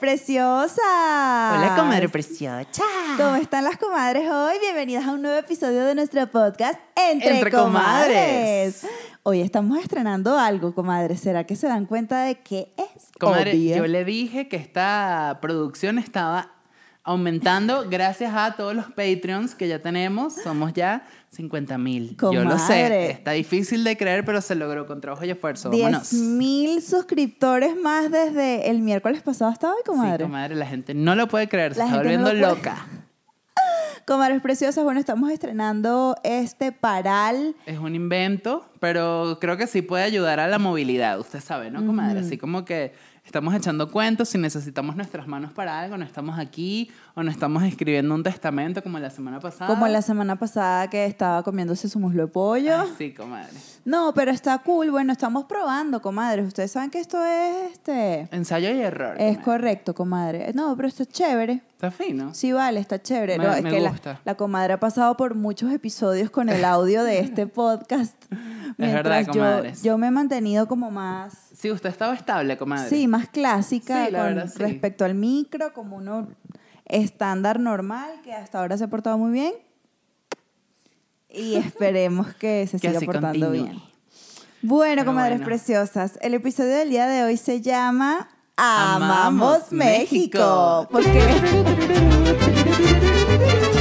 Preciosas. Hola, comadre preciosa. ¿Cómo están las comadres hoy? Bienvenidas a un nuevo episodio de nuestro podcast Entre, Entre comadres. Comadres. Hoy estamos estrenando algo, comadres. ¿Será que se dan cuenta de qué es? Comadre, Obvio. yo le dije que esta producción estaba aumentando gracias a todos los Patreons que ya tenemos. Somos ya 50 mil. Yo lo sé. Está difícil de creer, pero se logró con trabajo y esfuerzo. 10 Vámonos. mil suscriptores más desde el miércoles pasado hasta hoy, comadre. Sí, comadre, la gente no lo puede creer. Se La está no volviendo lo puede. loca. Comadres preciosas, bueno, estamos estrenando este paral. Es un invento, pero creo que sí puede ayudar a la movilidad. Usted sabe, ¿no, comadre? Así como que estamos echando cuentos, si necesitamos nuestras manos para algo, no estamos aquí o no estamos escribiendo un testamento como la semana pasada. Como la semana pasada que estaba comiéndose su muslo de pollo. Ah, sí, comadre. No, pero está cool. Bueno, estamos probando, comadres. Ustedes saben que esto es este. Ensayo y error. Es comadre. correcto, comadre. No, pero esto es chévere. Está fino. Sí, vale, está chévere. Me- No, es me que gusta. La, comadre ha pasado por muchos episodios con el audio de este podcast. verdad, Mientras yo, comadres. yo me he mantenido como más. Sí, usted estaba estable, comadre. Sí, más clásica Sí, la con verdad, sí. respecto al micro, como uno estándar normal, que hasta ahora se ha portado muy bien. Y esperemos que se Que siga portando continúe. bien. Bueno, Pero comadres bueno. preciosas, el episodio del día de hoy se llama Amamos, Amamos México. México. Porque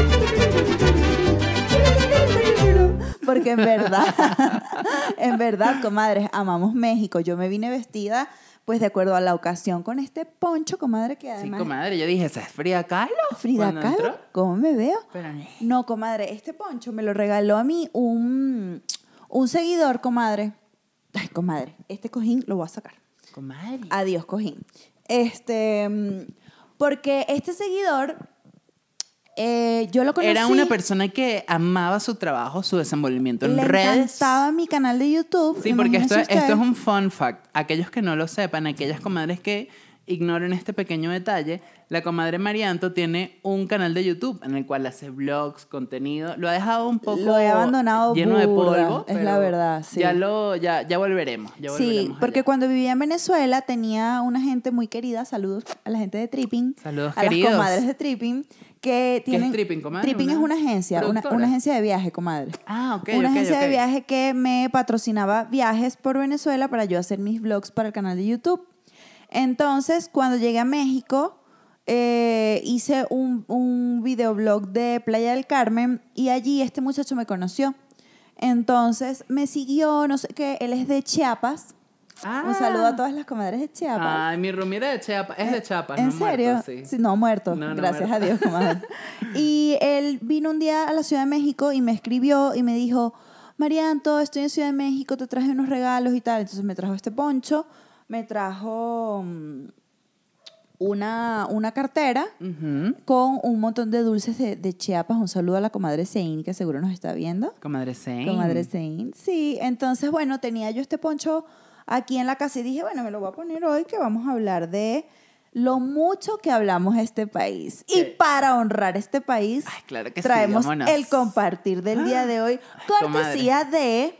Porque en verdad, en verdad, comadres, amamos México. Yo me vine vestida, pues de acuerdo a la ocasión, con este poncho, comadre, que Sí, además comadre. Yo dije, ¿esa es Frida Kahlo? Frida Kahlo, entró. ¿cómo me veo? Pero no. No, comadre, este poncho me lo regaló a mí un, un seguidor, comadre. Ay, comadre, este cojín lo voy a sacar. Comadre. Adiós, cojín. Este, mm, porque este seguidor, eh, yo lo conocí. Era una persona que amaba su trabajo, su desenvolvimiento en le redes. encantaba mi canal de YouTube. Sí, porque esto, es un fun fact. Aquellos que no lo sepan, aquellas comadres que ignoren este pequeño detalle, la comadre Marianto tiene un canal de YouTube en el cual hace vlogs, contenido. Lo ha dejado un poco Lo he abandonado lleno de polvo. es la verdad, sí. Ya, lo, ya, ya volveremos. Ya Sí, porque allá. cuando vivía en Venezuela tenía una gente muy querida, saludos a la gente de Tripping, Saludos, a queridos. las comadres de Tripping, que ¿Qué tienen... es Tripping, comadre? Tripping es ¿Una agencia, una, agencia de viaje, comadre. Ah, ok, una agencia de viaje que me patrocinaba viajes por Venezuela para yo hacer mis vlogs para el canal de YouTube. Entonces, cuando llegué a México, eh, hice un, un videoblog de Playa del Carmen y allí este muchacho me conoció. Entonces me siguió, no sé qué, él es de Chiapas. Ah. Un saludo a todas las comadres de Chiapas. Ay, mi rumiera de Chiapas. Es de Chiapas, ¿En no serio? muerto, sí. Sí, no, muerto. No, no, Gracias muerto. a Dios, comadre. y él vino un día a la Ciudad de México y me escribió y me dijo, Marianto, estoy en Ciudad de México, te traje unos regalos y tal. Entonces me trajo este poncho, me trajo mm, una, una cartera Ujú. con un montón de dulces de, de Chiapas. Un saludo a la comadre Sein, que seguro nos está viendo. Comadre Sein. Comadre Sein. Sí, entonces, bueno, tenía yo este poncho aquí en la casa y dije, bueno, me lo voy a poner hoy que vamos a hablar de lo mucho que hablamos este país. Y para honrar este país, Ay, claro que sí, traemos el compartir del día de hoy, cortesía de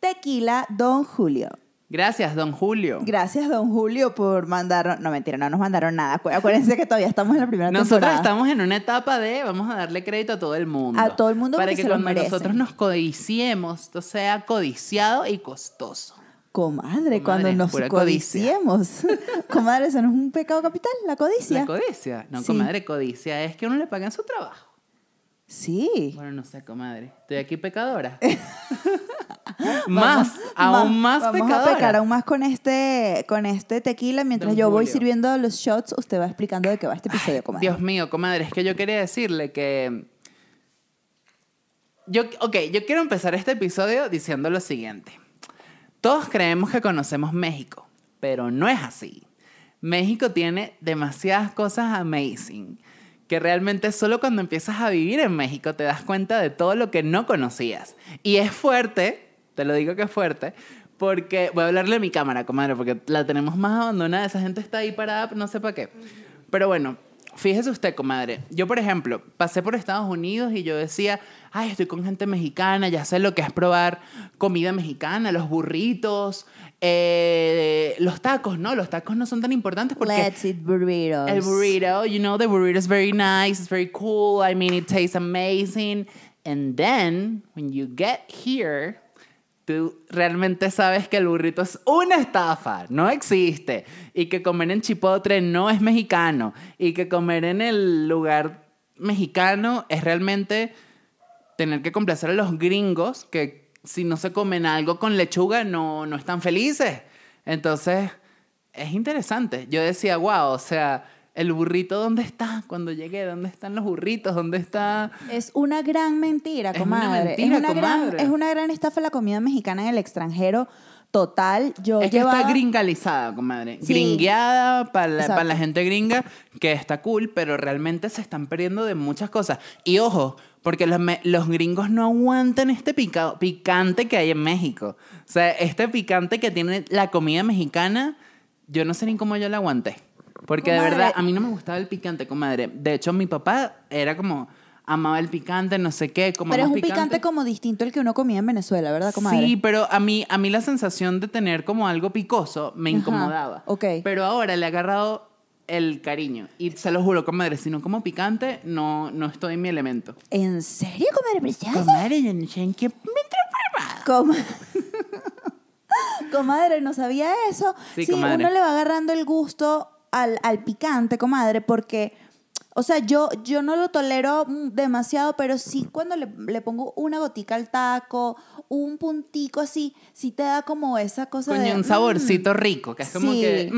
Tequila Don Julio. Gracias, don Julio. Gracias, don Julio, por mandar. No, mentira, no nos mandaron nada. Acu- Acuérdense que todavía estamos en la primera Nosotros temporada. estamos en una etapa de vamos a darle crédito a todo el mundo. A todo el mundo Para que se cuando nosotros nos codiciemos, esto sea codiciado y costoso. Comadre, Comadre, cuando nos codiciemos. Comadre, eso no es un pecado capital, la codicia. La codicia. No, Sí. comadre, codicia es que uno le paguen su trabajo. sí. Bueno, no sé, comadre. Estoy aquí pecadora. más, aún más vamos pecadora. a pecar aún más con este, con este tequila. Mientras Don yo voy sirviendo los shots, usted va explicando de qué va este episodio, comadre. Dios mío, comadre, es que yo quería decirle que... Yo, ok, yo quiero empezar este episodio diciendo lo siguiente. Todos creemos que conocemos México, pero no es así. México tiene demasiadas cosas amazing, que realmente solo cuando empiezas a vivir en México te das cuenta de todo lo que no conocías. Y es fuerte, te lo digo que es fuerte, porque voy a hablarle a mi cámara, comadre, porque la tenemos más abandonada, esa gente está ahí parada, no sé para qué. Pero bueno, fíjese usted, comadre. Yo, por ejemplo, pasé por Estados Unidos y yo decía, ay, estoy con gente mexicana, ya sé lo que es probar comida mexicana, los burritos, eh, los tacos, no, los tacos no son tan importantes porque Let's eat burritos. el burrito, you know, the burrito is very nice, it's very cool. I mean, it tastes amazing. And then, when you get here, tú realmente sabes que el burrito es una estafa, no existe. Y que comer en Chipotle no es mexicano. Y que comer en el lugar mexicano es realmente tener que complacer a los gringos que si no se comen algo con lechuga no, no están felices. Entonces, es interesante. Yo decía, wow, o sea, el burrito, ¿dónde está? Cuando llegué, ¿dónde están los burritos? ¿Dónde está? Es una gran mentira, Es una comadre. mentira, es, una gran, comadre. es una gran estafa la comida mexicana en el extranjero. Total, yo Es que llevaba... está gringalizada, comadre. Sí. Gringueada para la, para la gente gringa, que está cool, pero realmente se están perdiendo de muchas cosas. Y ojo, porque los, me- los gringos no aguantan este pica- picante que hay en México. O sea, este picante que tiene la comida mexicana, yo no sé ni cómo yo la aguanté. Porque de Comadre. verdad, a mí no me gustaba el picante, comadre. De hecho, mi papá era como, amaba el picante, no sé qué, como Pero es un picante como distinto al que uno comía en Venezuela, ¿verdad, comadre? Sí, pero a mí, a mí la sensación de tener como algo picoso me Ajá, incomodaba. ok. Pero ahora le he agarrado el cariño. Y se lo juro, comadre, si no como picante, no, no estoy en mi elemento. ¿En serio, comadre preciosa? Comadre, yo no sé en qué me transformado. Com- comadre, no sabía eso. Sí, Sí, comadre. uno le va agarrando el gusto al, al picante, comadre, porque, o sea, yo, yo no lo tolero mm, demasiado, pero sí cuando le, le pongo una gotica al taco, un puntico así, sí te da como esa cosa Coño, de... un mm, saborcito rico, que es como sí, que...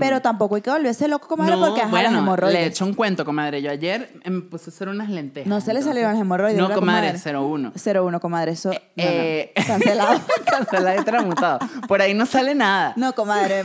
pero tampoco hay que volverse loco, comadre, no, porque ajá, las bueno, hemorroides. le he hecho un cuento, comadre. Yo ayer me puse a hacer unas lentejas. No se le salieron las hemorroides. No, ¿verdad, comadre, comadre? 01. 0-1, comadre, eso... no, no, Eh, Cancelado. Cancelado y tramutado. Por ahí no sale nada. No, comadre.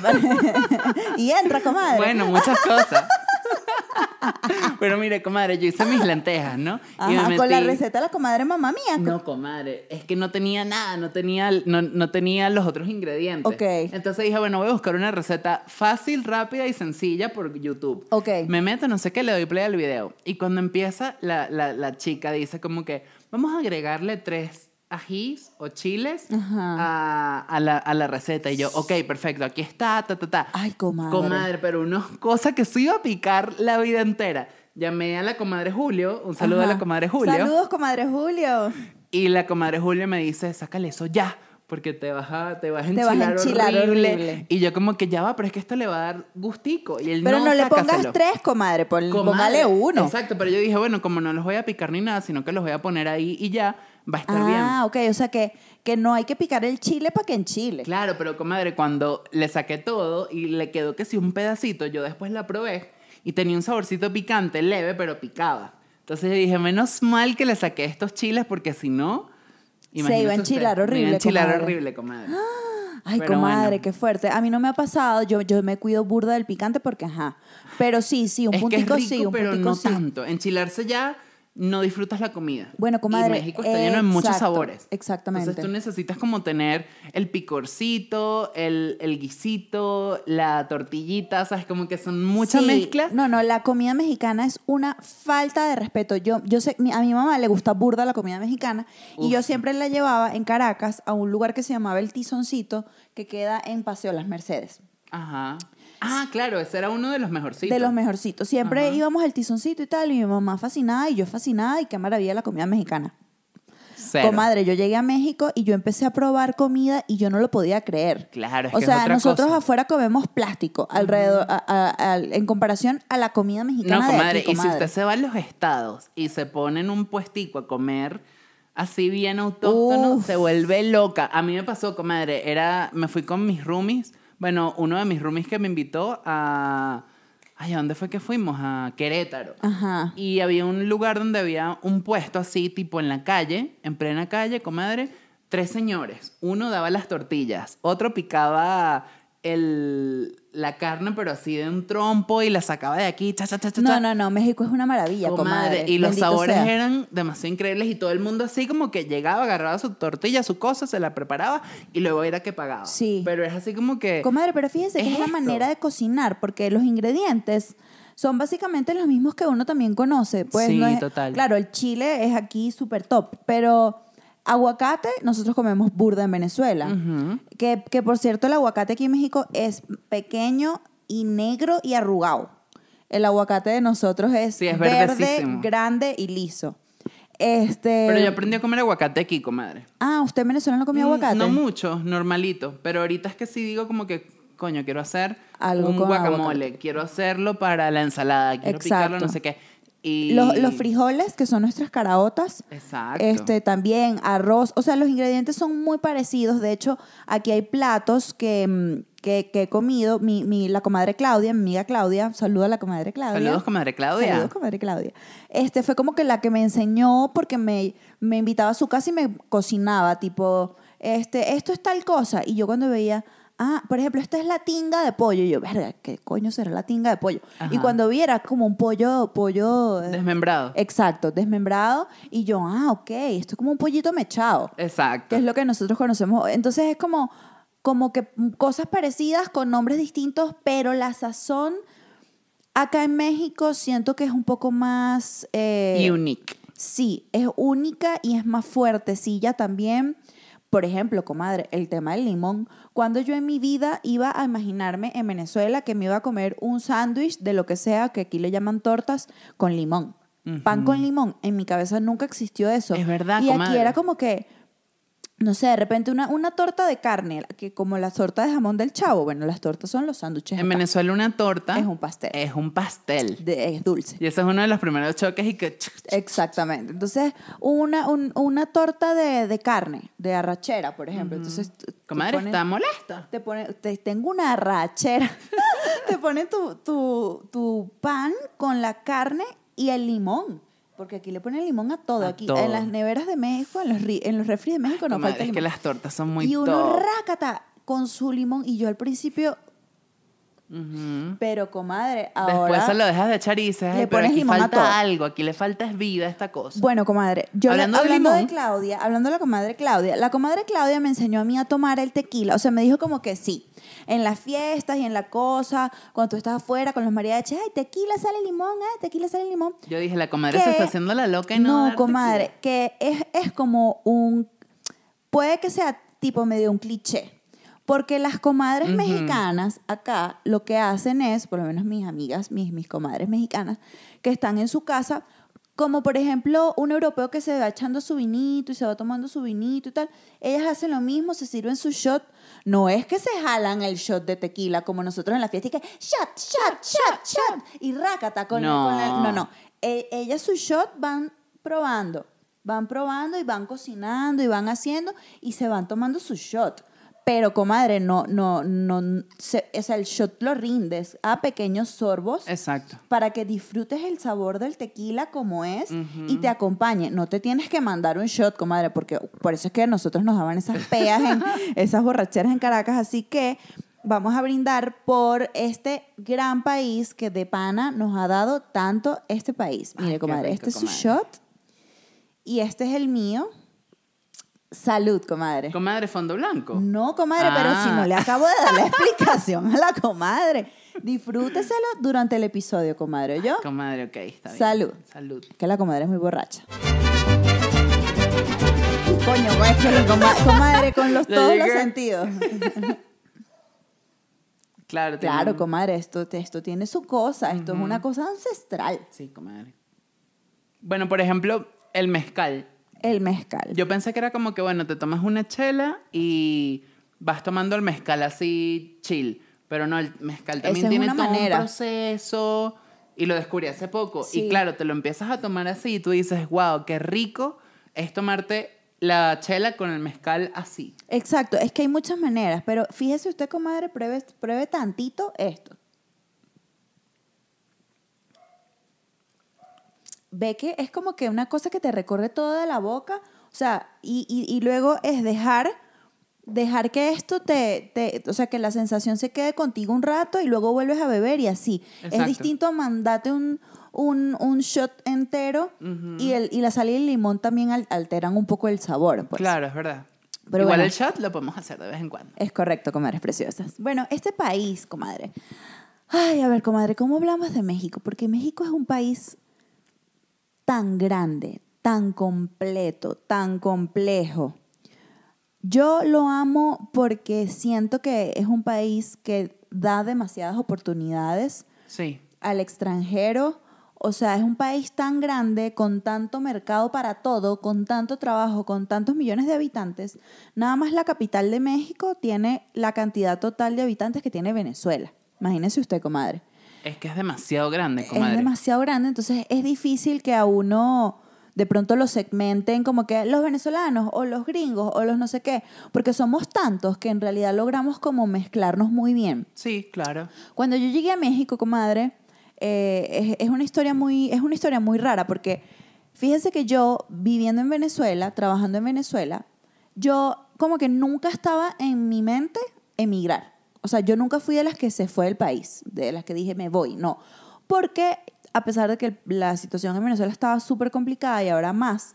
y entra, comadre. Bueno, muchas cosas. Pero mire, comadre, yo hice mis lentejas, ¿no? Y me Ajá, con la receta de la comadre mamá mía. No, comadre, es que no tenía nada, no tenía, no, no tenía los otros ingredientes. Ok. Entonces dije, bueno, voy a buscar una receta fácil, rápida y sencilla por YouTube. Ok. Me meto, no sé qué, le doy play al video. Y cuando empieza, la, la, la chica dice como que, vamos a agregarle tres ajís o chiles a, a la, a la receta. Y yo, ok, perfecto, aquí está, ta, ta, ta. Ay, comadre. Comadre, pero unas cosas que se iba a picar la vida entera. Llamé a la comadre Julio, un saludo a Ajá. la comadre Julio. Saludos, comadre Julio. Y la comadre Julio me dice, sácale eso ya, porque te vas a, te vas a Te vas a enchilar, enchilar horrible. horrible. Y yo como que ya va, pero es que esto le va a dar gustico. Y él Pero no, le pongas sácaselo". tres, comadre. pon- Comadre, póngale uno. Exacto, pero yo dije, bueno, como no los voy a picar ni nada, sino que los voy a poner ahí y ya, va a estar bien. Ah, ok. O sea que, que no hay que picar el chile para que enchile. Claro, pero comadre, cuando le saqué todo y le quedó que si un pedacito, yo después la probé y tenía un saborcito picante, leve, pero picaba. Entonces yo dije, menos mal que le saqué estos chiles porque si no... Se iba a enchilar usted, Me iba horrible, a enchilar comadre. horrible, comadre. Ay, Pero comadre, bueno. qué fuerte. A mí no me ha pasado. Yo, yo me cuido burda del picante porque, ajá. Pero sí, sí, un es que puntico es rico, sí, un pero puntico no sí. tanto. Enchilarse ya no disfrutas la comida. Bueno, comadre, Y México está lleno de muchos sabores. exactamente. Entonces tú necesitas como tener el picorcito, el, el guisito, la tortillita, ¿sabes? Como que son mucha Sí, mezcla. No, no, la comida mexicana es una falta de respeto. Yo, yo sé, a mi mamá le gusta burda la comida mexicana y yo siempre la llevaba en Caracas a un lugar que se llamaba El Tizoncito, que queda en Paseo Las Mercedes. Ajá. Ah, claro, ese era uno de los mejorcitos. De los mejorcitos. Siempre Ajá. íbamos al Tizoncito y tal, y mi mamá fascinada y yo fascinada y qué maravilla la comida mexicana. Cero. Comadre, yo llegué a México y yo empecé a probar comida y yo no lo podía creer. Claro, es o que es sea, otra nosotros cosa. afuera comemos plástico alrededor, a- a- a- en comparación a la comida mexicana No, de comadre, aquí, y si comadre. usted se va a los estados y se pone en un puestico a comer así bien autóctono, Uf. se vuelve loca. A mí me pasó, comadre, era, me fui con mis roomies, bueno, uno de mis roomies que me invitó a, ay, ¿a dónde fue que fuimos? A Querétaro. Ajá. Y había un lugar donde había un puesto así, tipo en la calle, en plena calle, comadre, tres señores. Uno daba las tortillas, otro picaba el, la carne, pero así de un trompo y la sacaba de aquí, cha, cha, cha, cha, No, no, no, México es una maravilla, comadre. Comadre, y los sabores sea. eran demasiado increíbles y todo el mundo así como que llegaba, agarraba su tortilla, su cosa, se la preparaba y luego era que pagaba. Sí. Pero es así como que... Comadre, pero fíjense que ¿Es es la manera de cocinar, porque los ingredientes son básicamente los mismos que uno también conoce. Pues Sí, no es- total. Claro, el chile es aquí súper top, pero Aguacate, nosotros comemos burda en Venezuela. Que, que, por cierto, el aguacate aquí en México es pequeño y negro y arrugado. El aguacate de nosotros es, Sí, es verde, grande y liso. Este, Pero yo aprendí a comer aguacate aquí, comadre. Ah, ¿usted en Venezuela no comía Mm, aguacate? No mucho, normalito. Pero ahorita es que sí digo como que, coño, quiero hacer Algo un guacamole. aguacate. Quiero hacerlo para la ensalada. Quiero picarlo, Exacto. no sé qué. Y... Los, los frijoles, que son nuestras caraotas, Exacto. este, también arroz, o sea, los ingredientes son muy parecidos. De hecho, aquí hay platos que, mm, que, que he comido. Mi, mi- la comadre Claudia, mi amiga Claudia, saluda a la comadre Claudia. Saludos, comadre Claudia. Saludos, comadre Claudia. Este fue como que la que me enseñó porque me, me invitaba a su casa y me cocinaba, tipo, este, esto es tal cosa. Y yo cuando veía, ah, por ejemplo, esta es la tinga de pollo. Y yo, verga, ¿qué coño será la tinga de pollo? Y cuando vi era como un pollo, pollo... eh, Desmembrado. Exacto, desmembrado. Y yo, ah, ok, esto es como un pollito mechado, Exacto. que es lo que nosotros conocemos. Entonces es como, como que cosas parecidas con nombres distintos, pero la sazón acá en México siento que es un poco más... eh, Unique. Sí, es única y es más fuertecilla también. Por ejemplo, comadre, el tema del limón. Cuando yo en mi vida iba a imaginarme en Venezuela que me iba a comer un sándwich de lo que sea, que aquí le llaman tortas, con limón. Pan con limón. En mi cabeza nunca existió eso. Es verdad, Y aquí era como que, no sé, de repente una, una torta de carne, que como la torta de jamón del chavo. Bueno, las tortas son los sándwiches. En. Venezuela una torta Es un pastel. Es un pastel. De- es dulce. Y ese es uno de los primeros choques y que... Exactamente. Entonces, una, un- una torta de, de carne, de arrachera, por ejemplo. Entonces, Comadre, está molesta. te pone, te- tengo una arrachera. te ponen tu, tu, tu pan con la carne y el limón. Porque aquí le ponen limón a todo. A aquí todo. en las neveras de México, en los, ri- en los refris de México no Comadre, falta es limón. que las tortas son muy y uno top. rácata con su limón. Y yo al principio, Ujú. pero comadre, ahora... Después se lo dejas de echar y dices, le "Ay, pero pones aquí limón a todo". falta algo, aquí le falta es vida a esta cosa. Bueno, comadre, yo le- Hablando hablando, de de, limón. Claudia, hablando de la comadre Claudia, la comadre Claudia me enseñó a mí a tomar el tequila, o sea, me dijo como que sí, en las fiestas y en la cosa, cuando tú estás afuera con los mariachis, ay, tequila sale limón, ay, tequila sale limón. Yo dije, la comadre que- se está haciendo la loca y no. no, comadre, que es, es como un, puede que sea tipo medio un cliché. Porque las comadres mexicanas acá lo que hacen es, por lo menos mis amigas, mis, mis comadres mexicanas, que están en su casa, como por ejemplo un europeo que se va echando su vinito y se va tomando su vinito y tal, ellas hacen lo mismo, se sirven su shot. No es que se jalan el shot de tequila como nosotros en la fiesta y que shot, shot, shot, shot y rácata con, No. con el- no, no. E- ellas su shot van probando, van probando y van cocinando y van haciendo y se van tomando su shot. Pero, comadre, no, no, no, se- o sea, el shot lo rindes a pequeños sorbos Exacto. para que disfrutes el sabor del tequila como es Ujú. y te acompañe. No te tienes que mandar un shot, comadre, porque por eso es que nosotros nos daban esas peas, en, esas borracheras en Caracas. Así que vamos a brindar por este gran país que de pana nos ha dado tanto este país. Mire, Ay, comadre, rico, este es su comadre. shot y este es el mío. Salud, comadre. Comadre, fondo blanco. No, comadre, pero Ah. si no le acabo de dar la explicación a la comadre. Disfrúteselo durante el episodio, comadre, ¿yo? Comadre, ok, está bien. Salud. Salud. Que la comadre es muy borracha. Coño, coma- comadre con los, todos los sentidos. Claro, Claro, comadre, esto, esto tiene su cosa, esto es una cosa ancestral. Sí, comadre. Bueno, por ejemplo, el mezcal. El mezcal. Yo pensé que era como que, bueno, te tomas una chela y vas tomando el mezcal así chill. Pero no, el mezcal también Esa tiene todo manera. un proceso. Y lo descubrí hace poco. Sí. Y claro, te lo empiezas a tomar así y tú dices, wow, qué rico es tomarte la chela con el mezcal así. Exacto, es que hay muchas maneras, pero fíjese usted, comadre, pruebe, pruebe tantito esto. Ve que es como que una cosa que te recorre toda la boca, o sea, y, y- y luego es dejar, dejar que esto te, te- o sea, que la sensación se quede contigo un rato y luego vuelves a beber y así. Exacto. Es distinto a mandarte un, un, un shot entero y, el, y la sal y el limón también al- alteran un poco el sabor. Pues. Claro, es verdad. Pero Igual bueno. el shot lo podemos hacer de vez en cuando. Es correcto, comadres preciosas. Bueno, este país, comadre. Ay, a ver, comadre, ¿cómo hablamos de México? Porque México es un país tan grande, tan completo, tan complejo. Yo lo amo porque siento que es un país que da demasiadas oportunidades Sí. al extranjero. O sea, es un país tan grande, con tanto mercado para todo, con tanto trabajo, con tantos millones de habitantes. Nada más la capital de México tiene la cantidad total de habitantes que tiene Venezuela. Imagínese usted, comadre. Es que es demasiado grande, comadre. Es demasiado grande, entonces es difícil que a uno de pronto lo segmenten como que los venezolanos o los gringos o los no sé qué, porque somos tantos que en realidad logramos como mezclarnos muy bien. Sí, claro. Cuando yo llegué a México, comadre, eh, es, es una historia muy, es una historia muy rara porque fíjese que yo viviendo en Venezuela, trabajando en Venezuela, yo como que nunca estaba en mi mente emigrar. O sea, yo nunca fui de las que se fue del país, de las que dije me voy, no. Porque a pesar de que la situación en Venezuela estaba súper complicada y ahora más,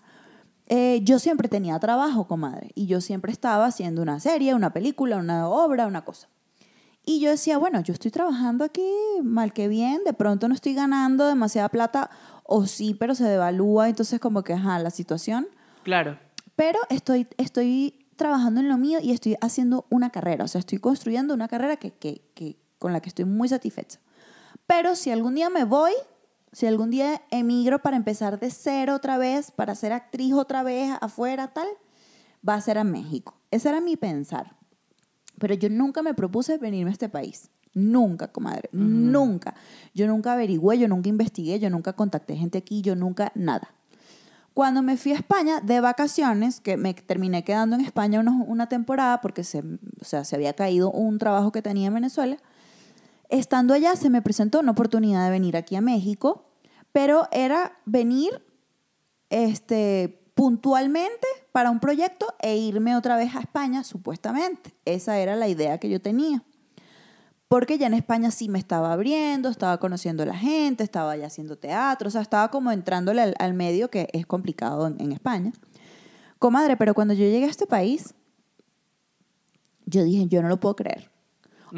eh, yo siempre tenía trabajo, comadre. Y yo siempre estaba haciendo una serie, una película, una obra, una cosa. Y yo decía, bueno, yo estoy trabajando aquí mal que bien, de pronto no estoy ganando demasiada plata, o sí, pero se devalúa, entonces como que, ajá, la situación. Claro. Pero estoy, estoy trabajando en lo mío y estoy haciendo una carrera, o sea, estoy construyendo una carrera que, que, que, con la que estoy muy satisfecha. Pero si algún día me voy, si algún día emigro para empezar de cero otra vez, para ser actriz otra vez afuera, tal, va a ser a México. Ese era mi pensar. Pero yo nunca me propuse venirme a este país. Nunca, comadre. Nunca. Yo nunca averigüé, yo nunca investigué, yo nunca contacté gente aquí, yo nunca nada. Cuando me fui a España de vacaciones, que me terminé quedando en España unos- una temporada porque se, o sea, se había caído un trabajo que tenía en Venezuela, estando allá se me presentó una oportunidad de venir aquí a México, pero era venir este, puntualmente para un proyecto e irme otra vez a España, supuestamente. Esa era la idea que yo tenía. Porque ya en España sí me estaba abriendo, estaba conociendo a la gente, estaba ya haciendo teatro, o sea, estaba como entrándole al, al medio que es complicado en, en España. Comadre, pero cuando yo llegué a este país, yo dije, yo no lo puedo creer.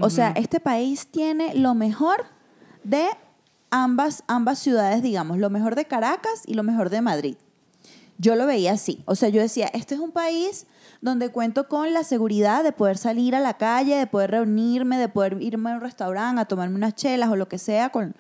O sea, este país tiene lo mejor de ambas, ambas ciudades, digamos, lo mejor de Caracas y lo mejor de Madrid. Yo lo veía así. O sea, yo decía, este es un país donde cuento con la seguridad de poder salir a la calle, de poder reunirme, de poder irme a un restaurante a tomarme unas chelas o lo que sea con,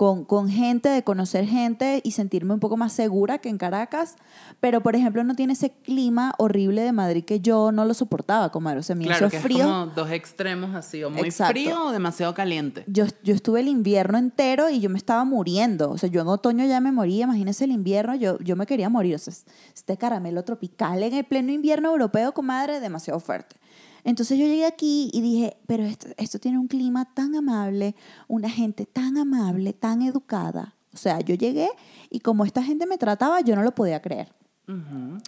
con, con gente, de conocer gente y sentirme un poco más segura que en Caracas. Pero, por ejemplo, no tiene ese clima horrible de Madrid que yo no lo soportaba, comadre. O sea, Claro, eso que es es frío. como dos extremos así, o muy Exacto. frío o demasiado caliente. Yo, yo estuve el invierno entero y yo me estaba muriendo. O sea, yo en otoño ya me moría. Imagínense el invierno, yo, yo me quería morir. O sea, este caramelo tropical en el pleno invierno europeo, comadre, demasiado fuerte. Entonces yo llegué aquí y dije, pero esto, esto tiene un clima tan amable, una gente tan amable, tan educada. O sea, yo llegué y como esta gente me trataba, yo no lo podía creer. Ujú.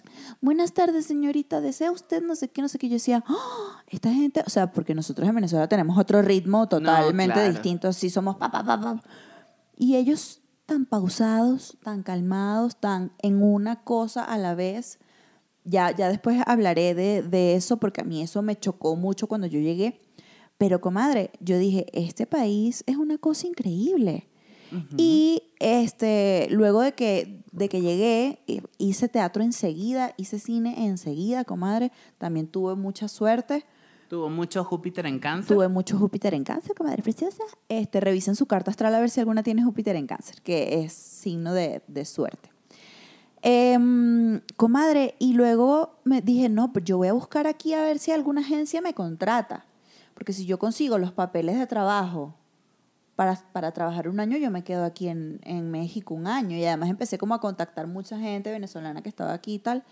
Buenas tardes, señorita. ¿Desea usted no sé qué, no sé qué? Yo decía, "Ah, esta gente, o sea, porque nosotros en Venezuela tenemos otro ritmo totalmente claro. distinto. Así somos pa, pa, pa, pa. Y ellos tan pausados, tan calmados, tan en una cosa a la vez. Ya, ya después hablaré de, de eso porque a mí eso me chocó mucho cuando yo llegué. Pero, comadre, yo dije, este país es una cosa increíble. Y este, luego de que, de que llegué, eh, hice teatro enseguida, hice cine enseguida, comadre. También tuve mucha suerte. Tuvo mucho Júpiter en cáncer. Tuve mucho Júpiter en cáncer, comadre preciosa. Este, revisen su carta astral a ver si alguna tiene Júpiter en cáncer, que es signo de, de suerte. Em, comadre, y luego me dije, no, pues yo voy a buscar aquí a ver si alguna agencia me contrata. Porque si yo consigo los papeles de trabajo para, para trabajar un año, yo me quedo aquí en, en México un año. Y además empecé como a contactar mucha gente venezolana que estaba aquí y tal.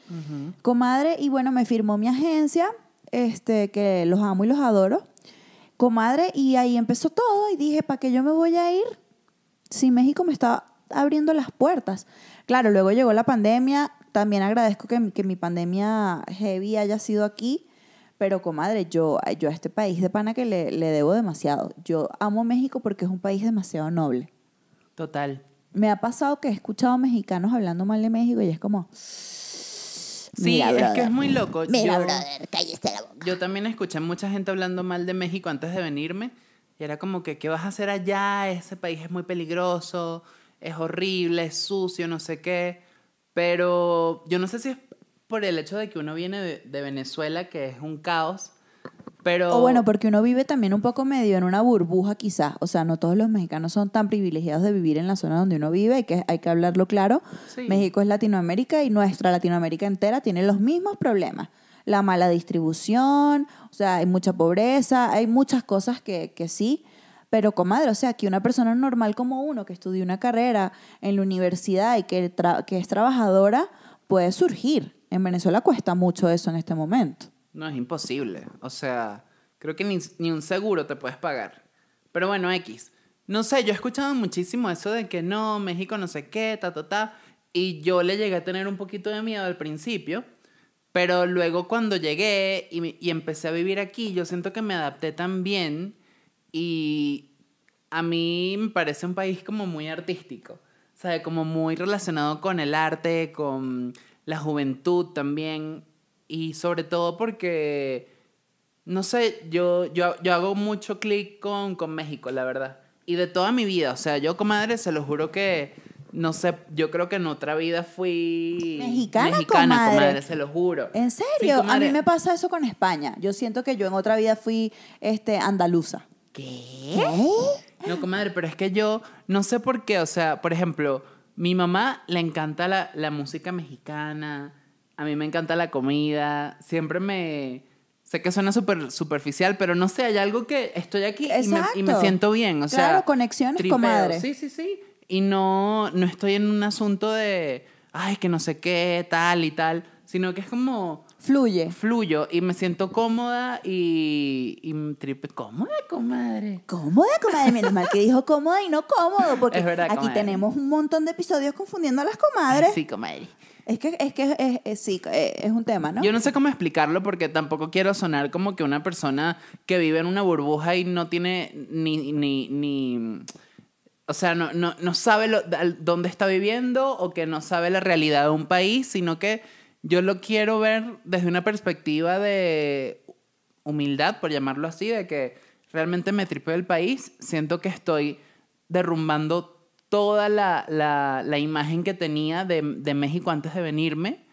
Comadre, y bueno, me firmó mi agencia, este, que los amo y los adoro. Comadre, y ahí empezó todo y dije, ¿para qué yo me voy a ir? Si México me está abriendo las puertas. Claro, luego llegó la pandemia, también agradezco que, que mi pandemia heavy haya sido aquí, pero comadre, yo, yo a este país de pana que le, le debo demasiado. Yo amo México porque es un país demasiado noble. Total. Me ha pasado que he escuchado mexicanos hablando mal de México y es como... Sí, "Mira, es que es muy loco. Mira, yo, brother, cállese la boca. yo también escuché mucha gente hablando mal de México antes de venirme. Y era como que, ¿qué vas a hacer allá? Ese país es muy peligroso, es horrible, es sucio, no sé qué. Pero yo no sé si es por el hecho de que uno viene de, de Venezuela, que es un caos, pero... O bueno, porque uno vive también un poco medio en una burbuja quizás. O sea, no todos los mexicanos son tan privilegiados de vivir en la zona donde uno vive, hay que, hay que hablarlo claro. Sí. México es Latinoamérica y nuestra Latinoamérica entera tiene los mismos problemas. La mala distribución, o sea, hay mucha pobreza, hay muchas cosas que, que sí. Pero, comadre, o sea, que una persona normal como uno, que estudió una carrera en la universidad y que, es trabajadora, puede surgir. En Venezuela cuesta mucho eso en este momento. No, es imposible. O sea, creo que ni, un seguro te puedes pagar. Pero bueno, X. No sé, yo he escuchado muchísimo eso de que no, México no sé qué, ta, ta, ta. Y yo le llegué a tener un poquito de miedo al principio. Pero luego cuando llegué y, y empecé a vivir aquí, yo siento que me adapté tan bien. Y a mí me parece un país como muy artístico. Sea, como muy relacionado con el arte, con la juventud también. Y sobre todo porque, no sé, yo, yo, yo hago mucho clic con, con México, la verdad. Y de toda mi vida. O sea, yo, comadre, se lo juro que, no sé, yo creo que en otra vida fui... Mexicana, mexicana comadre. comadre, se lo juro. ¿En Sí, serio? a comadre. mí me pasa eso con España. Yo siento que yo en otra vida fui este, andaluza. ¿Qué? No, comadre, pero es que yo no sé por qué. O sea, por ejemplo, mi mamá le encanta la, la música mexicana, a mí me encanta la comida, siempre me... Sé que suena súper superficial, pero no sé, hay algo que estoy aquí y me, y me Exacto. siento bien. O sea, Claro, conexiones, tripeo. comadre. Sí, sí, sí. Y no, no estoy en un asunto de, ay, que no sé qué, tal y tal, sino que es como Fluye. fluyo y me siento cómoda y, y me tripe cómoda, comadre. Cómoda, comadre. Menos mal que dijo cómoda y no cómodo, porque Es verdad, aquí comadre. tenemos un montón de episodios confundiendo a las comadres. Ay, sí, comadre. Es que, es, que es, es- sí, eh, es un tema, ¿no? Yo no sé cómo explicarlo porque tampoco quiero sonar como que una persona que vive en una burbuja y no tiene ni... ni, ni o sea, no, no, no sabe lo- dónde está viviendo o que no sabe la realidad de un país, sino que yo lo quiero ver desde una perspectiva de humildad, por llamarlo así, de que realmente me tripeo el país, siento que estoy derrumbando toda la, la- la imagen que tenía de, de México antes de venirme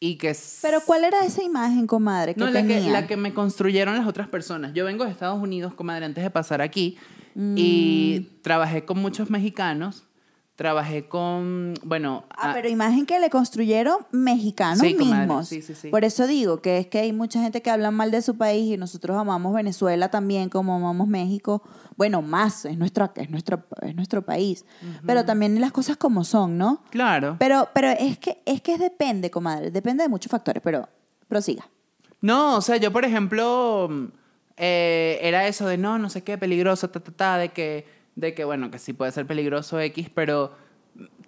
y que... Pero ¿cuál era esa imagen, comadre, que no, la que, la que me construyeron las otras personas. Yo vengo de Estados Unidos, comadre, antes de pasar aquí. Y Mm. trabajé con muchos mexicanos. Trabajé con, bueno... Ah, pero imagen que le construyeron mexicanos Sí, mismos. sí, sí, sí. Por eso digo que es que hay mucha gente que habla mal de su país y nosotros amamos Venezuela también como amamos México. Bueno, más, es nuestro, es nuestro, es nuestro país. Pero también las cosas como son, ¿no? Claro. Pero, pero es que es que depende, comadre. Depende de muchos factores, pero prosiga. No, o sea, yo, por ejemplo, mm, eh, era eso de no, no sé qué, peligroso, ta, ta, ta, de que, de que, bueno, que sí puede ser peligroso X, pero